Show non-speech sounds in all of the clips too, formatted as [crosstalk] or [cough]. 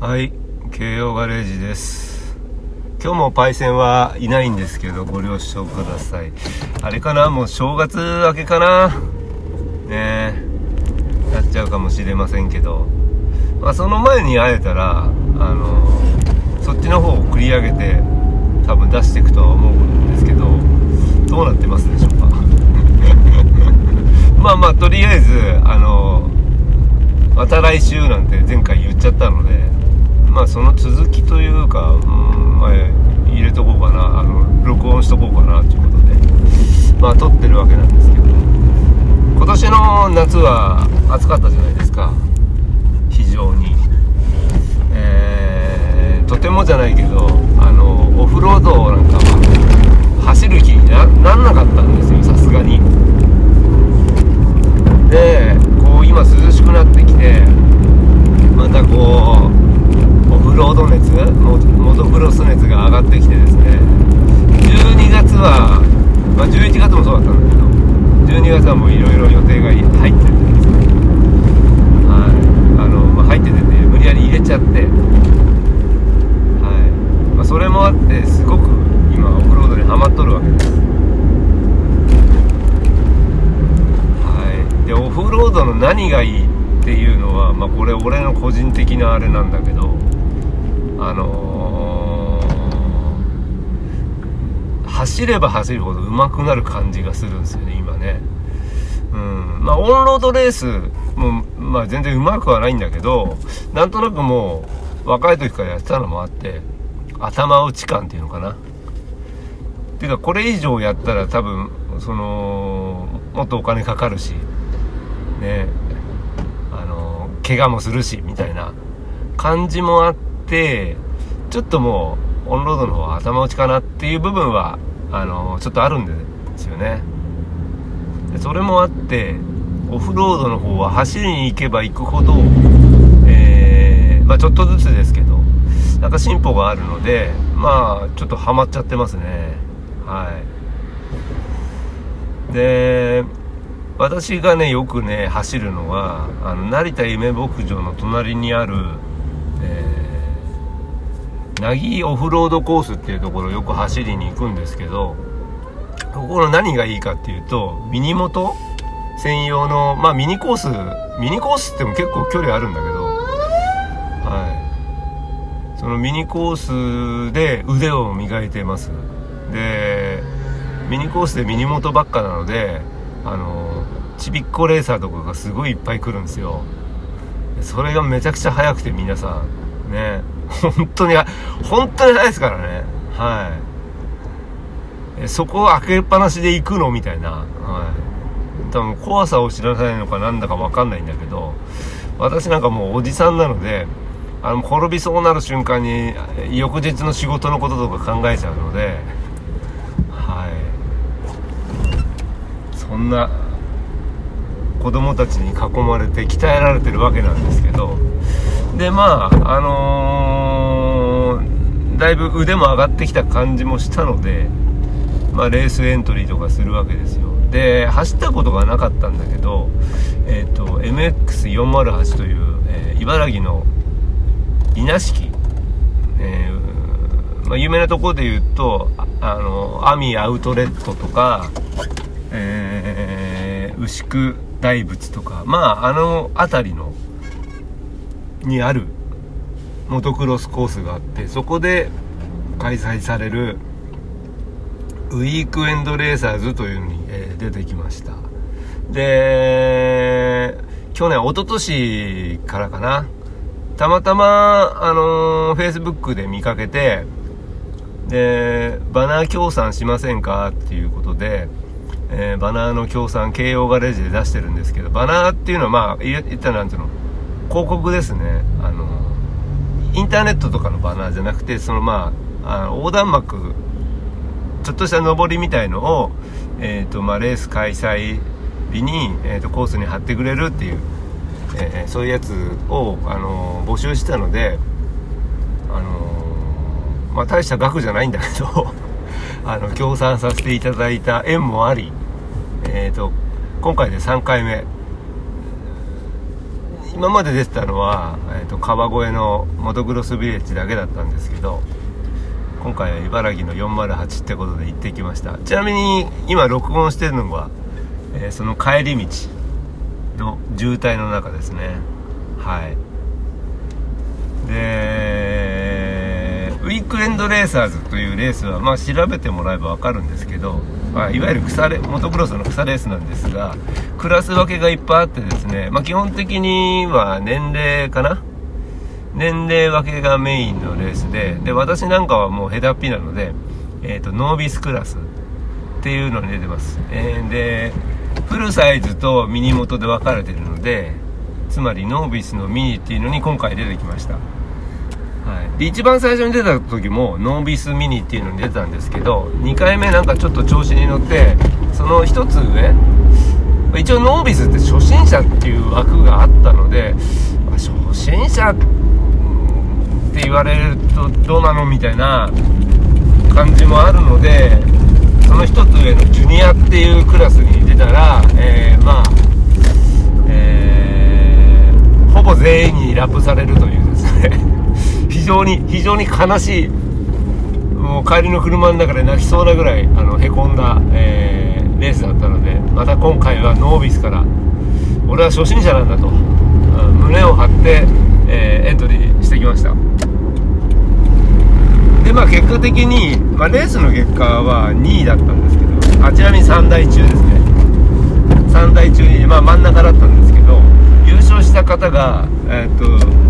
はい、慶応ガレージです。今日もパイセンはいないんですけど、ご了承ください。あれかな？もう正月明けかな？ねえ、なっちゃうかもしれませんけど、まあその前に会えたら、あの、そっちの方を繰り上げて、多分出していくとは思うんですけど、どうなってますでしょうか？[laughs] まあまあ、とりあえず、あの、また来週なんて前回言っちゃったのでまあその続きというか、うんまあ、入れとこうかなあの録音しとこうかなということでまあ撮ってるわけなんですけど今年の夏は暑かったじゃないですか。非常に。えーとてもじゃないけどあのオフロードなんかは走る気にななんなかったんですよさすがにでこう今涼しくなってきてまたこうオフロード熱モモトクロス熱が上がってきてですね12月は、まあ、11月もそうだったんだけど12月はもういろいろ予定が入っててですねはいあの、まあ、入っててね無理やり入れちゃってはい、まあ、それもあってすごく今オフロードにはまっとるわけです。はいでオフロードの何がいいっていうのは、まあ、これ俺の個人的なあれなんだけどあのー走れば走るほど上手くなる感じがするんですよね今ね。うん。まあオンロードレースも、まあ、全然上手くはないんだけどなんとなくもう若い時からやってたのもあって頭打ち感っていうのかな。っていうかこれ以上やったら多分そのもっとお金かかるしね。あの怪我もするしみたいな感じもあってちょっともうオンロードの方は頭打ちかなっていう部分はあのちょっとあるんですよね。でそれもあってオフロードの方は走りに行けば行くほど、えーまあ、ちょっとずつですけどなんか進歩があるのでまあちょっとハマっちゃってますね。はい。で私がねよくね走るのはあの成田夢牧場の隣にある、えー、なぎオフロードコースっていうところをよく走りに行くんですけどここの何がいいかっていうとミニモト専用のまあミニコースミニコースっても結構距離あるんだけどはい。そのミニコースで腕を磨いてます。でミニコースでミニモトばっかなのであのちびっこレーサーとかがすごいいっぱい来るんですよ。それがめちゃくちゃ速くて皆さんね。本当に本当に速いですからね。はい。そこを開けっぱなしで行くの？みたいな、はい、多分怖さを知らないのかなんだか分かんないんだけど私なんかもうおじさんなのであの転びそうなる瞬間に翌日の仕事のこととか考えちゃうのではい。そんな子供たちに囲まれて鍛えられてるわけなんですけどでまああのー、だいぶ腕も上がってきた感じもしたのでまあレースエントリーとかするわけですよ。で走ったことがなかったんだけどえっ、ー、と MX408 という、えー、茨城の稲敷、えーまあ、有名なところで言うとあのアミアウトレットとか、えー、牛久大仏とかまああの辺りのにあるモトクロスコースがあってそこで開催されるウィークエンドレーサーズというのに、え、出てきました。で去年一昨年からかな。たまたまあのー、フェイスブックで見かけてでバナー協賛しませんかっていうことでえー、バナーの協賛慶応ガレージで出してるんですけどバナーっていうのはまあ言ったらなんていうの？広告ですね。あのインターネットとかのバナーじゃなくてそのまああの横断幕ちょっとした上りみたいのを、えーとまあ、レース開催日に、えーと、コースに貼ってくれるっていう、えー、そういうやつを、あの募集したので、あのまあ、大した額じゃないんだけど [laughs] あの協賛させていただいた縁もあり、えーと、今回で3回目。今まで出てたのは、えーと、川越のモトクロスビレッジだけだったんですけど今回は茨城の408ってことで行ってきました。ちなみに今録音してるのは、えー、その帰り道の渋滞の中ですね。はい。でクエンドレーサーズというレースはまあ調べてもらえば分かるんですけど、まあ、いわゆる草レモトクロスの草レースなんですがクラス分けがいっぱいあってですね、まあ、基本的には年齢かな？年齢分けがメインのレースでで私なんかはもうヘダっぴなので、えーと、ノービスクラスっていうのに出てます、えー、でフルサイズとミニ元で分かれてるのでつまりノービスのミニっていうのに今回出てきました、で一番最初に出た時もノービスミニっていうのに出たんですけど2回目なんかちょっと調子に乗ってその1つ上一応ノービスって初心者っていう枠があったので初心者って言われるとどうなのみたいな感じもあるのでその1つ上のジュニアっていうクラスに出たら、えー、まあ、えー、ほぼ全員にラップされるというですね。常に非常に悲しいもう帰りの車の中で泣きそうなぐらいあのへこんだ、えー、レースだったのでまた今回はノービスから俺は初心者なんだと胸を張って、えー、エントリーしてきました。でまあ結果的に、まあ、レースの結果は2位だったんですけどあちなみに3台中ですね。3台中に、まあ、真ん中だったんですけど優勝した方がえー、っと、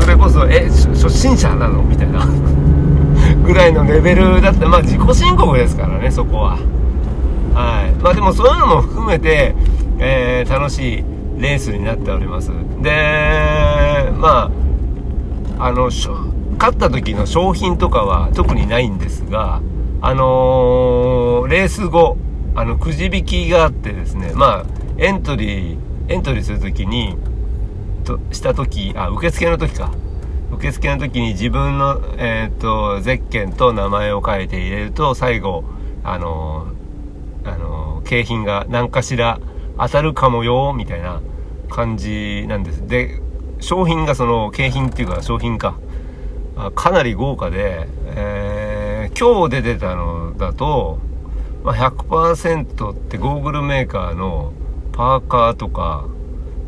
それこそえ初心者なの？みたいな。[laughs] ぐらいのレベルだってまあ自己申告ですからねそこは。はい。まあでもそういうのも含めて、えー、楽しいレースになっております。でまああの勝った時の商品とかは特にないんですがあのー、レース後あのくじ引きがあってですねまあエントリーエントリーする時にとした時あ受付の時か。受付の時に自分の、えーと、ゼッケンと名前を書いて入れると最後あの、あの、景品が何かしら当たるかもよみたいな感じなんです。で商品がその景品っていうか商品か。かなり豪華で、えー、今日出てたのだと、まあ、100%ってゴーグルメーカーのパーカーとか、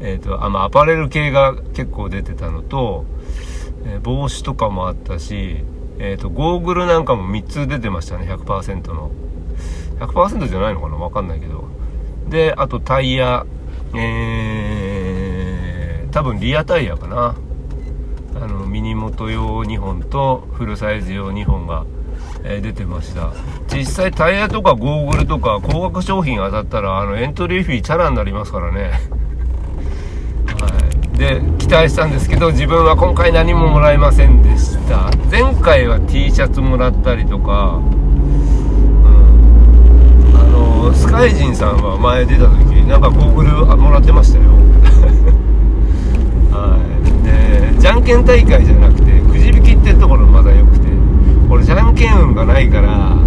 えーとあまあ、アパレル系が結構出てたのと、えー、帽子とかもあったし、えーと、ゴーグルなんかも3つ出てましたね100%の。100%じゃないのかな分かんないけど。であとタイヤえー、多分リアタイヤかな。あのミニモト用2本とフルサイズ用2本が、えー、出てました。実際タイヤとかゴーグルとか高額商品当たったらあのエントリーフィーチャラになりますからね。で期待したんですけど自分は今回何ももらえませんでした。前回は T シャツもらったりとかあのスカイジンさんは前出た時なんかゴーグルもらってましたよ。[laughs] はい。でじゃんけん大会じゃなくてくじ引きってところまだ良くて俺じゃんけん運がないから、う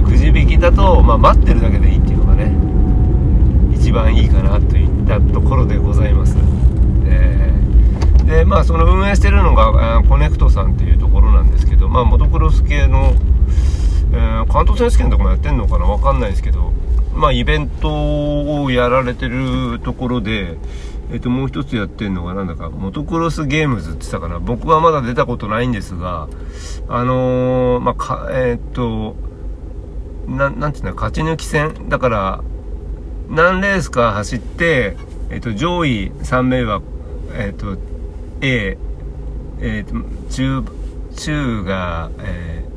ん、くじ引きだと、まあ、待ってるだけでいいっていうのがね一番いいかなといったところでございます。ででまあその運営してるのがコネクトさんっていうところなんですけどまあモトクロス系のえー、関東選手権とかもやってんのかな？わかんないですけど、まあ、イベントをやられてるところで、えっ、ー、と、もう一つやってんのが、なんだか、モトクロスゲームズって言ったかな？僕はまだ出たことないんですが、あのー、まあ、か、えっ、と、ななんていうの、勝ち抜き戦？だから、何レースか走って、えっ、と、上位3名は、えっ、と、A、えっ、と、中、中が、えー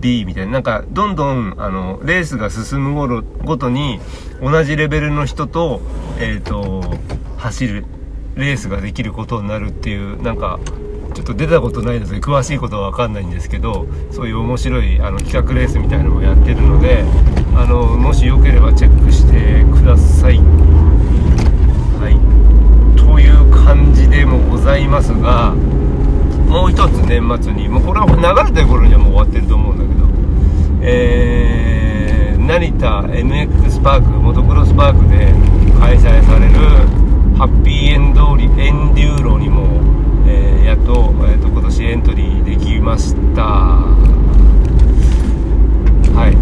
B みたいな、なんか、どんどん、あの、レースが進むごろごとに、同じレベルの人と、えっ、と、走る、レースができることになるっていう、なんか、ちょっと出たことないので、詳しいことはわかんないんですけど、そういう面白い、あの、企画レースみたいなのもやってるので、あの、もしよければチェックしてください。はい。という感じでもございますが、もう一つ年末にもうこれは流れてる頃にはもう終わってると思うんだけどえー、成田 MX パークモトクロスパークで開催されるハッピーエンドリエンデューロにも、えー、やっと,、えーと、今年エントリーできました。はい。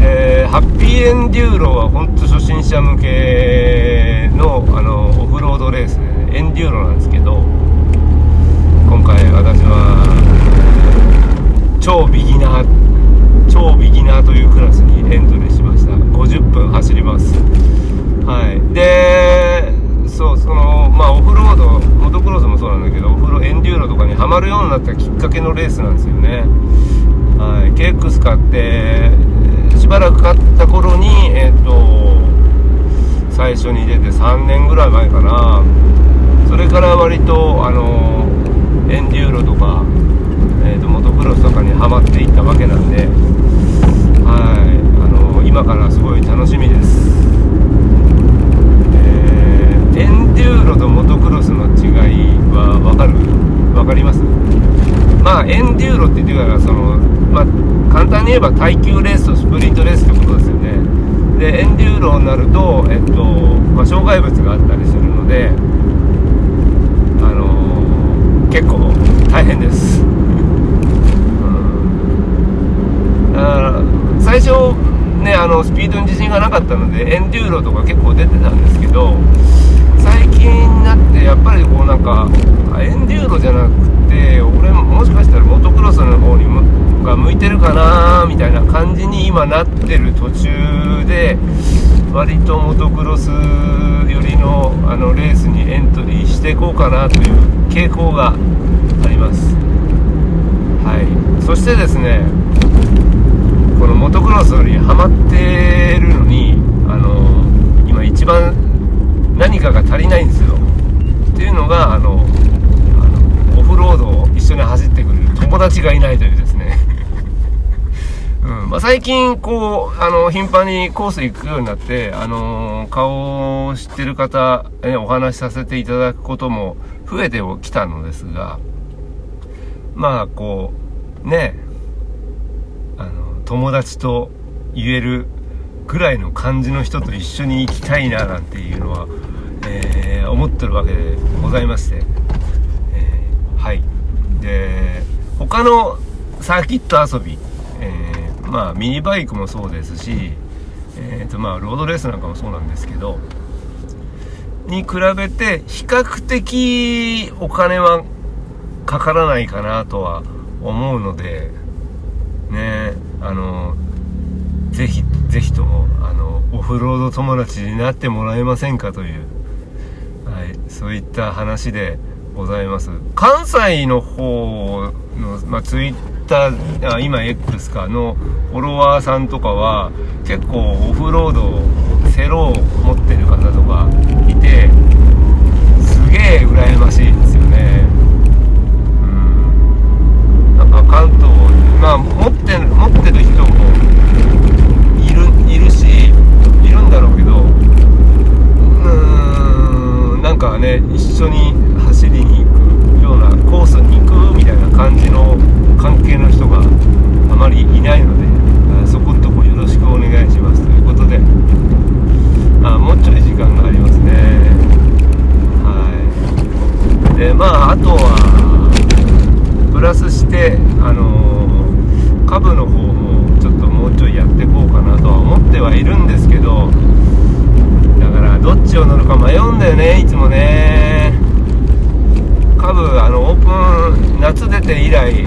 でハッピーエンデューロは本当初心者向けのあのオフロードレースエンデューロなんですけど今回私は超ビギナー超ビギナーというクラスにエントリーしました。50分走りますはいでそうそのまあオフロードモトクロスもそうなんだけどオフロエンデューロとかにはまるようになったきっかけのレースなんですよね。はい。KX 買ってしばらく買った頃にえっ、ー、と最初に出て3年ぐらい前かな。それから割とあのエンデューロとか、えーと、モトクロスとかにはまっていったわけなんで、はい。あの今からすごい楽しみです、えー、エンデューロとモトクロスの違いは分かる？分かります？まあエンデューロって言ってからその、まあ、簡単に言えば耐久レースとスプリントレースってことですよね。でエンデューロになると、えっとまあ、障害物があったりするのであの結構大変です、うん、だから最初ねあのスピードに自信がなかったのでエンデューロとか結構出てたんですけど最近になってやっぱりこうなんかエンデューロじゃなくて俺もしかしたらモトクロスの方にが向いてるかなみたいな感じに今なってる途中で割とモトクロス寄りのあのレースにエントリーしていこうかなという傾向があります。はい。そしてですねこのモトクロスにハマってるのにあの今一番何かが足りないんですよ。っていうのがあのあのオフロードを一緒に走ってくれる友達がいないというですね。[laughs] うん。まあ、最近こうあの頻繁にコース行くようになって、あの、顔を知ってる方、ね、お話しさせていただくことも増えてきたのですがまあこうねあの友達と言えるぐらいの感じの人と一緒に行きたいななんていうのは、えー、思ってるわけでございまして、えー、はい。で他のサーキット遊びえまあミニバイクもそうですし、えーとまあ、ロードレースなんかもそうなんですけどに比べて比較的お金はかからないかなとは思うのでねあのぜひぜひともあのオフロード友達になってもらえませんかという、はい、そういった話でございます。関西の方の、まあ、ツイッター今 X かのフォロワーさんとかは結構オフロードセロを持ってる方とかいてすげえ羨ましいですよね。うん。なんか関東まあ持って持ってる人もいるいるしいるんだろうけどうーんなんかね一緒に走りに行くようなコースに行くみたいな感じの関係の人があまりいないのでそこんとこよろしくお願いしますということであもうちょい時間がありますねはいでまああとはプラスしてあのー、株の方もちょっともうちょいやっていこうかなとは思ってはいるんですけどだからどっちを乗るか迷うんだよねいつもね株あのオープン夏出て以来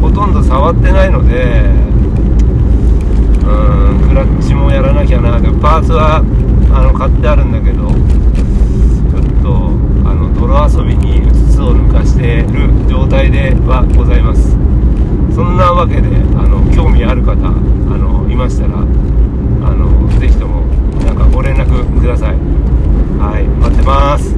ほとんど触ってないのでうんクラッチもやらなきゃなパーツはあの買ってあるんだけどちょっとあの泥遊びにうつつを抜かしてる状態ではございます。そんなわけであの興味ある方あのいましたらあのぜひともなんかご連絡ください。はい待ってます。